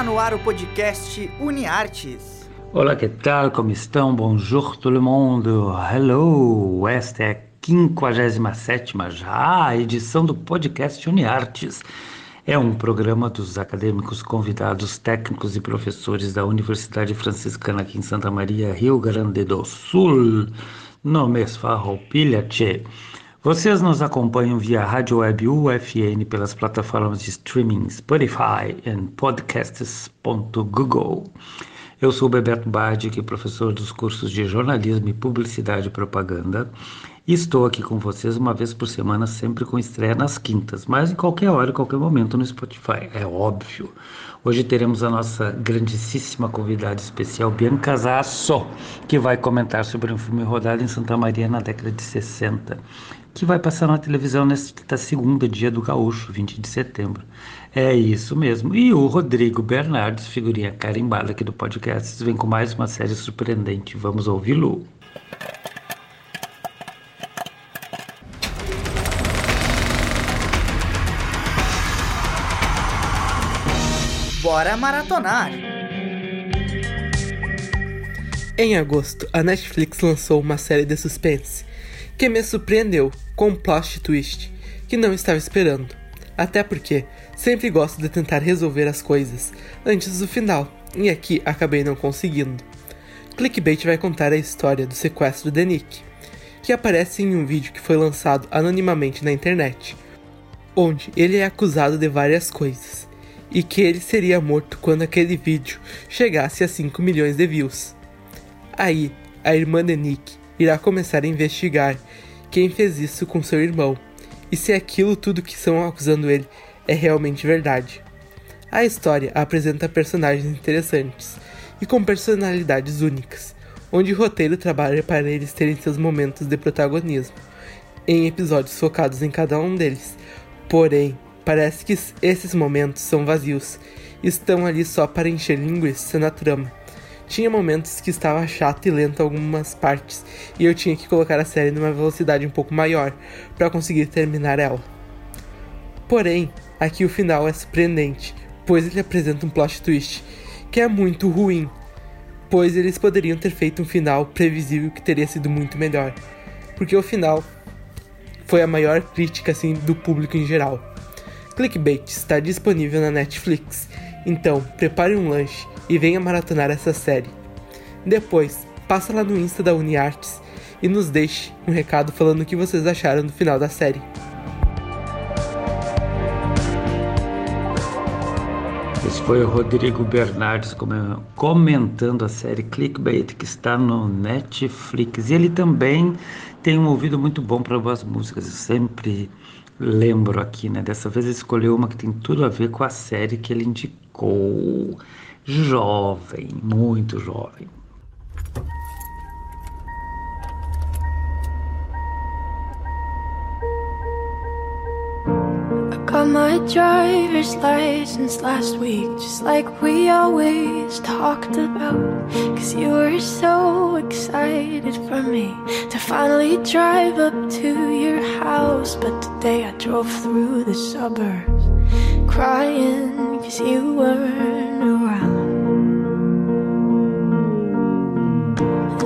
Está no ar o podcast UniArtes. Olá, que tal? Como estão? Bonjour todo mundo. Hello. Esta é a 57 já edição do podcast UniArtes. É um programa dos acadêmicos convidados, técnicos e professores da Universidade Franciscana aqui em Santa Maria, Rio Grande do Sul, no mês Farroupilha, tchê. Vocês nos acompanham via rádio web UFN pelas plataformas de streaming Spotify e podcasts.google. Eu sou Bebeto Bardi, professor dos cursos de jornalismo e publicidade e propaganda, e estou aqui com vocês uma vez por semana, sempre com estreia nas quintas, mas em qualquer hora, em qualquer momento no Spotify, é óbvio. Hoje teremos a nossa grandíssima convidada especial, Bianca Zasso, que vai comentar sobre um filme rodado em Santa Maria na década de 60 que vai passar na televisão nesta segunda, dia do gaúcho, 20 de setembro. É isso mesmo. E o Rodrigo Bernardes, figurinha carimbada aqui do podcast, vem com mais uma série surpreendente. Vamos ouvi-lo. Bora maratonar! Em agosto, a Netflix lançou uma série de suspense que me surpreendeu com um plot twist que não estava esperando. Até porque sempre gosto de tentar resolver as coisas antes do final, e aqui acabei não conseguindo. Clickbait vai contar a história do sequestro de Nick, que aparece em um vídeo que foi lançado anonimamente na internet, onde ele é acusado de várias coisas, e que ele seria morto quando aquele vídeo chegasse a 5 milhões de views. Aí, a irmã de Nick irá começar a investigar quem fez isso com seu irmão e se aquilo tudo que estão acusando ele é realmente verdade. A história apresenta personagens interessantes e com personalidades únicas, onde o roteiro trabalha para eles terem seus momentos de protagonismo, em episódios focados em cada um deles. Porém, parece que esses momentos são vazios, estão ali só para encher linguiça na trama tinha momentos que estava chato e lento algumas partes, e eu tinha que colocar a série numa velocidade um pouco maior para conseguir terminar ela. Porém, aqui o final é surpreendente, pois ele apresenta um plot twist que é muito ruim, pois eles poderiam ter feito um final previsível que teria sido muito melhor, porque o final foi a maior crítica assim do público em geral. Clickbait está disponível na Netflix, então prepare um lanche e venha maratonar essa série. Depois, passa lá no Insta da UniArtes e nos deixe um recado falando o que vocês acharam do final da série. Esse foi o Rodrigo Bernardes comentando a série Clickbait que está no Netflix. E ele também tem um ouvido muito bom para boas músicas. Eu sempre lembro aqui, né? Dessa vez ele escolheu uma que tem tudo a ver com a série que ele indicou jovem, muito jovem. I got my driver's license last week, just like we always talked about. Cause you were so excited for me to finally drive up to your house. But today I drove through the suburbs crying cause you weren't around.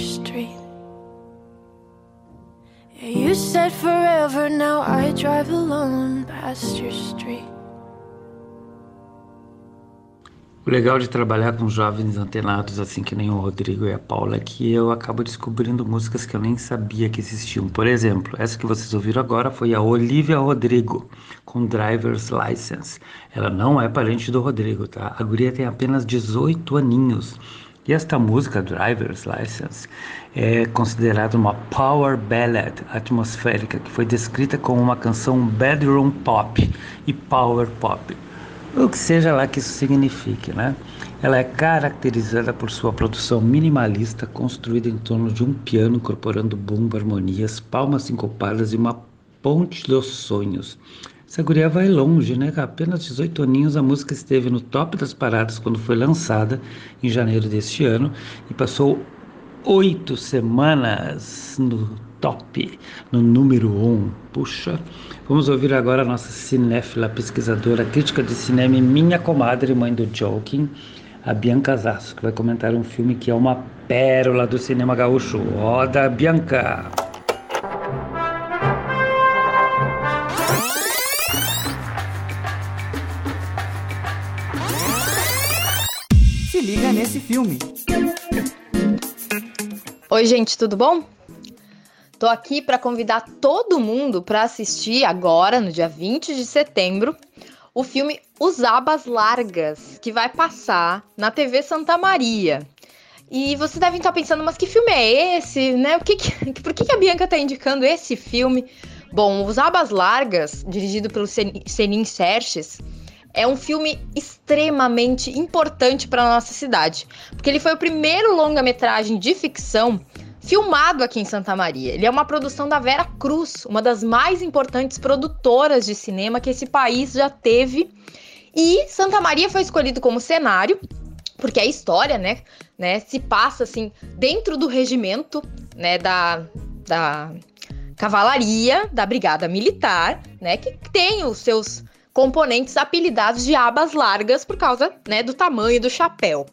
street. Yeah, you said forever, now I drive alone past your street. O legal de trabalhar com jovens antenados, assim que nem o Rodrigo e a Paula, é que eu acabo descobrindo músicas que eu nem sabia que existiam. Por exemplo, essa que vocês ouviram agora foi a Olivia Rodrigo, com Driver's License. Ela não é parente do Rodrigo, tá? A guria tem apenas 18 aninhos. E esta música, Driver's License, é considerada uma power ballad atmosférica, que foi descrita como uma canção bedroom pop e power pop o que seja lá que isso signifique, né? Ela é caracterizada por sua produção minimalista, construída em torno de um piano incorporando bumbo, harmonias, palmas sincopadas e uma ponte dos sonhos. Essa guria vai longe, né? Com apenas 18 aninhos, a música esteve no top das paradas quando foi lançada em janeiro deste ano e passou oito semanas no top, no número um. Puxa, vamos ouvir agora a nossa cinéfila, pesquisadora, crítica de cinema e minha comadre, mãe do Joking, a Bianca Zasso, que vai comentar um filme que é uma pérola do cinema gaúcho. Roda, Bianca! Filme. Oi, gente, tudo bom? Tô aqui para convidar todo mundo para assistir agora, no dia 20 de setembro, o filme Os Abas Largas, que vai passar na TV Santa Maria. E vocês devem estar pensando, mas que filme é esse, né? O que, que por que, a Bianca tá indicando esse filme? Bom, Os Abas Largas, dirigido pelo Senin Serches, é um filme extremamente importante para nossa cidade, porque ele foi o primeiro longa-metragem de ficção filmado aqui em Santa Maria. Ele é uma produção da Vera Cruz, uma das mais importantes produtoras de cinema que esse país já teve. E Santa Maria foi escolhido como cenário, porque a história, né, né, se passa assim dentro do regimento, né, da, da cavalaria da Brigada Militar, né, que tem os seus componentes apelidados de abas largas por causa, né, do tamanho do chapéu.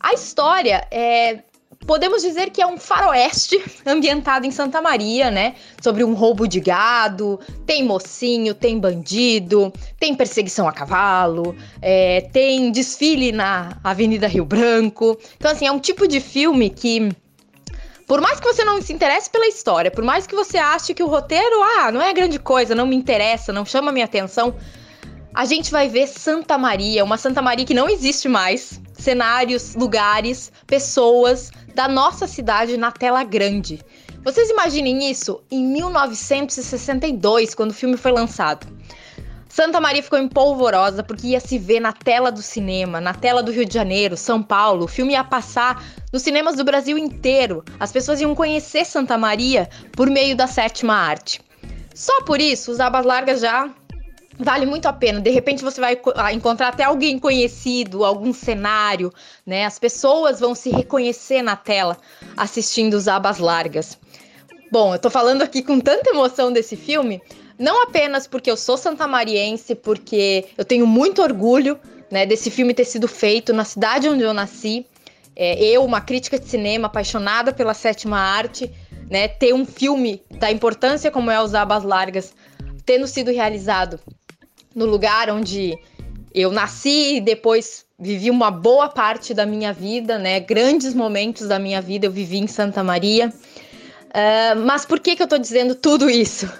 A história é podemos dizer que é um faroeste ambientado em Santa Maria, né? Sobre um roubo de gado, tem mocinho, tem bandido, tem perseguição a cavalo, é, tem desfile na Avenida Rio Branco. Então, assim, é um tipo de filme que. Por mais que você não se interesse pela história, por mais que você ache que o roteiro, ah, não é grande coisa, não me interessa, não chama minha atenção, a gente vai ver Santa Maria, uma Santa Maria que não existe mais, cenários, lugares, pessoas da nossa cidade na tela grande. Vocês imaginem isso em 1962, quando o filme foi lançado. Santa Maria ficou empolvorosa porque ia se ver na tela do cinema, na tela do Rio de Janeiro, São Paulo. O filme ia passar nos cinemas do Brasil inteiro. As pessoas iam conhecer Santa Maria por meio da sétima arte. Só por isso, os abas largas já vale muito a pena. De repente você vai ah, encontrar até alguém conhecido, algum cenário, né? As pessoas vão se reconhecer na tela assistindo os abas largas. Bom, eu tô falando aqui com tanta emoção desse filme, não apenas porque eu sou santamariense, porque eu tenho muito orgulho né, desse filme ter sido feito na cidade onde eu nasci. É, eu, uma crítica de cinema apaixonada pela sétima arte, né, ter um filme da importância como é Os Abas Largas, tendo sido realizado no lugar onde eu nasci e depois vivi uma boa parte da minha vida, né, grandes momentos da minha vida eu vivi em Santa Maria. Uh, mas por que, que eu estou dizendo tudo isso?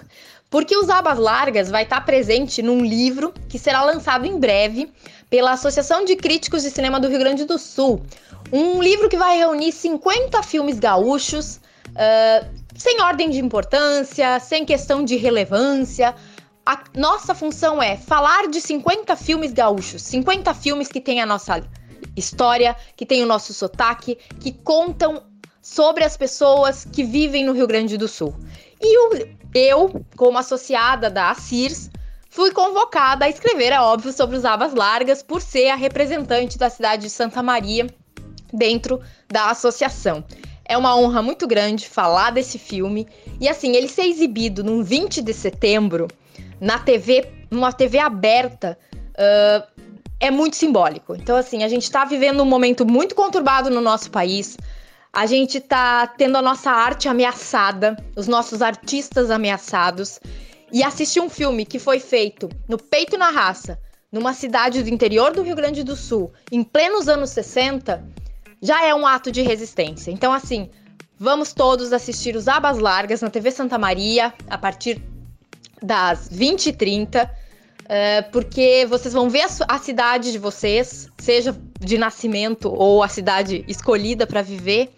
Porque os Abas Largas vai estar presente num livro que será lançado em breve pela Associação de Críticos de Cinema do Rio Grande do Sul. Um livro que vai reunir 50 filmes gaúchos, uh, sem ordem de importância, sem questão de relevância. A nossa função é falar de 50 filmes gaúchos, 50 filmes que têm a nossa história, que têm o nosso sotaque, que contam sobre as pessoas que vivem no Rio Grande do Sul. E o, eu, como associada da ACIRS, fui convocada a escrever, é óbvio, sobre os Abas Largas, por ser a representante da cidade de Santa Maria dentro da associação. É uma honra muito grande falar desse filme. E assim, ele ser exibido num 20 de setembro na TV, numa TV aberta, uh, é muito simbólico. Então, assim, a gente está vivendo um momento muito conturbado no nosso país. A gente tá tendo a nossa arte ameaçada, os nossos artistas ameaçados. E assistir um filme que foi feito no peito na raça, numa cidade do interior do Rio Grande do Sul, em plenos anos 60, já é um ato de resistência. Então, assim, vamos todos assistir os Abas Largas na TV Santa Maria a partir das 20h30. Uh, porque vocês vão ver a, a, cidade de vocês, seja de nascimento ou a cidade escolhida para viver,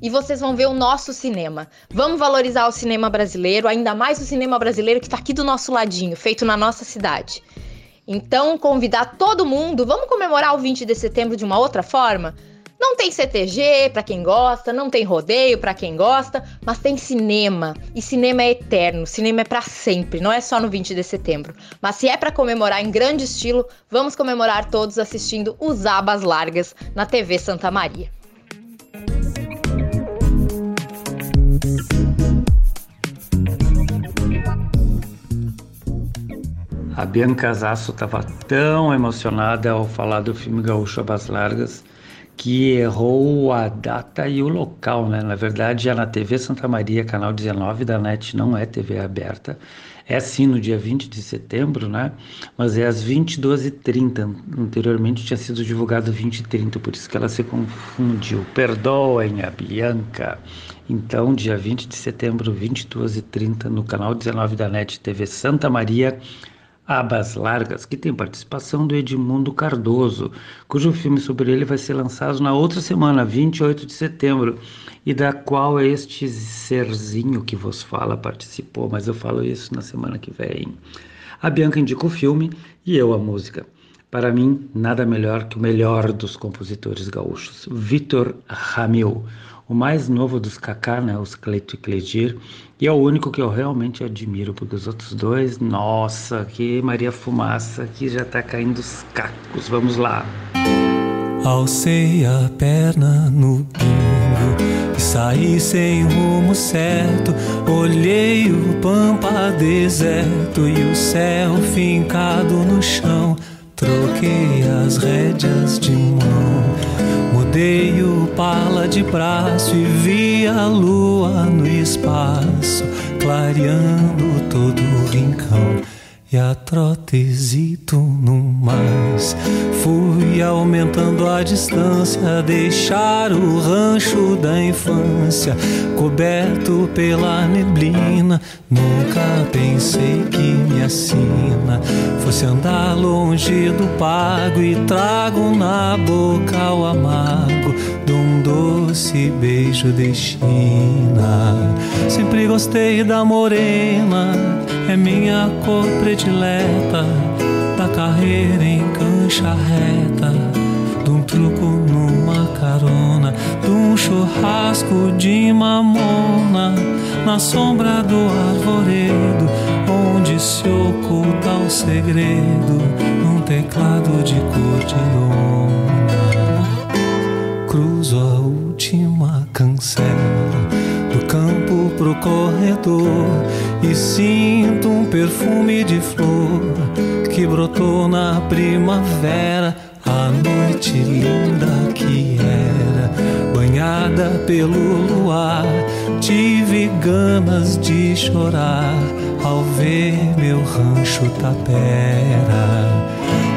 e vocês vão ver o nosso cinema. Vamos valorizar o cinema brasileiro, ainda mais o cinema brasileiro que está aqui do nosso ladinho, feito na nossa cidade. Então, convidar todo mundo, vamos comemorar o 20 de setembro de uma outra forma? Não tem CTG para quem gosta, não tem rodeio para quem gosta, mas tem cinema. E cinema é eterno, cinema é para sempre, não é só no 20 de setembro. Mas se é para comemorar em grande estilo, vamos comemorar todos assistindo Os Abas Largas na TV Santa Maria. A Bianca Zasso estava tão emocionada ao falar do filme Gaúcho Abas Largas que errou a data e o local, né? Na verdade, é na TV Santa Maria, canal 19 da NET, não é TV aberta. É sim no dia 20 de setembro, né? Mas é às 22h30. Anteriormente tinha sido divulgado 20h30, por isso que ela se confundiu. Perdoem a Bianca. Então, dia 20 de setembro, 22h30, no canal 19 da NET TV Santa Maria, Abas Largas, que tem participação do Edmundo Cardoso, cujo filme sobre ele vai ser lançado na outra semana, 28 de setembro, e da qual este serzinho que vos fala participou, mas eu falo isso na semana que vem. A Bianca indica o filme e eu a música. Para mim, nada melhor que o melhor dos compositores gaúchos, Vitor Ramil o mais novo dos Kaká, né, os Cleito e Cledir, e é o único que eu realmente admiro, porque os outros dois, nossa, que Maria Fumaça, que já tá caindo os cacos, vamos lá. Alcei a perna no bingo e saí sem rumo certo. Olhei o pampa deserto e o céu fincado no chão. Troquei as rédeas de mão Dei o pala de braço e vi a lua no espaço, clareando todo o rincão. e a trotezito no mais. Fui aumentando a distância, deixar o rancho da infância coberto pela neblina. Nunca pensei que minha sina fosse andar longe do pago e trago na boca o amargo de um doce beijo de China. Sempre gostei da morena, é minha cor predileta, da carreira em cancha reta, de um truco numa carona, de um churrasco de mamona, na sombra do arvoredo, onde se oculta o segredo, num teclado de cor de lona. Cruzo a última cancela do campo pro corredor e sinto um perfume de flor que brotou na primavera. A noite linda que era, banhada pelo luar, tive ganas de chorar ao ver meu rancho tapera.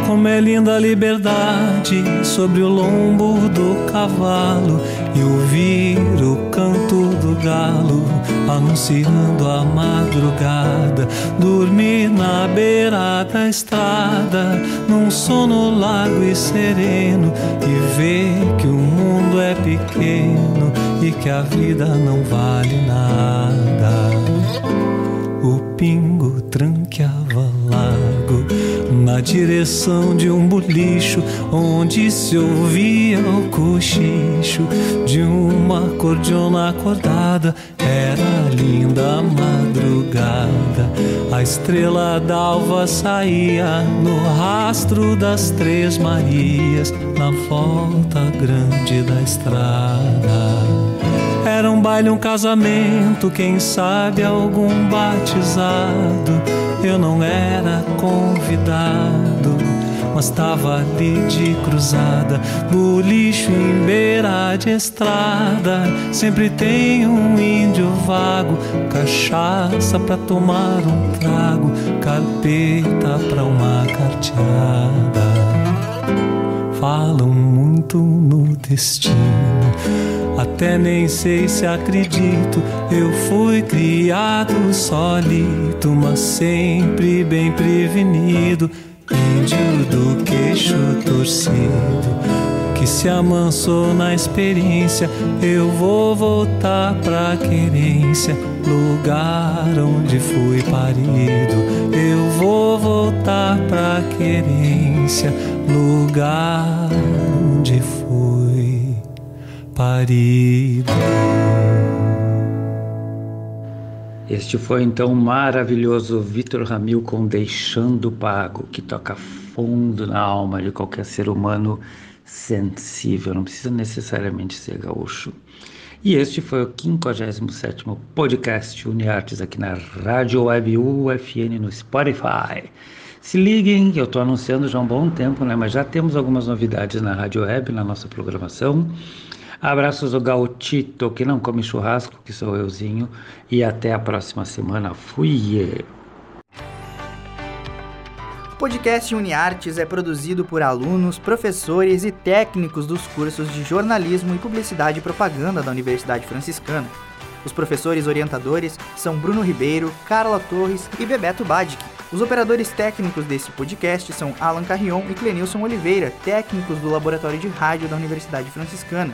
Como é linda a liberdade sobre o lombo do cavalo e ouvir o canto do galo anunciando a madrugada. Dormir na beira da estrada, num sono largo e sereno e ver que o mundo é pequeno e que a vida não vale nada. Pingo tranqueava largo na direção de um bolicho onde se ouvia o cochicho de uma cordiona acordada. Era linda a madrugada, a estrela d'alva saía no rastro das três Marias na volta grande da estrada. Era um baile, um casamento, quem sabe algum batizado. Eu não era convidado, mas tava ali de cruzada, bolicho em beira de estrada. Sempre tem um índio vago, cachaça pra tomar um trago, carpeta pra uma carteada. Falam muito no destino até nem sei se acredito. Eu fui criado solito, mas sempre bem prevenido. Índio do queixo torcido, que se amansou na experiência. Eu vou voltar pra querência, lugar onde fui parido. Eu vou voltar pra querência, lugar onde fui parido. Este foi então o maravilhoso Vitor Ramil com Deixando Pago, que toca fundo na alma de qualquer ser humano sensível, não precisa necessariamente ser gaúcho. E este foi o 57º podcast UniArtes aqui na Rádio Web UFN no Spotify. Se liguem, eu estou anunciando já há um bom tempo, né? mas já temos algumas novidades na Rádio Web, na nossa programação. Abraços ao Gautito, que não come churrasco, que sou euzinho, e até a próxima semana. Fui! O podcast UniArtes é produzido por alunos, professores e técnicos dos cursos de jornalismo e publicidade e propaganda da Universidade Franciscana. Os professores orientadores são Bruno Ribeiro, Carla Torres e Bebeto Badic. Os operadores técnicos desse podcast são Alan Carrion e Clenilson Oliveira, técnicos do Laboratório de Rádio da Universidade Franciscana.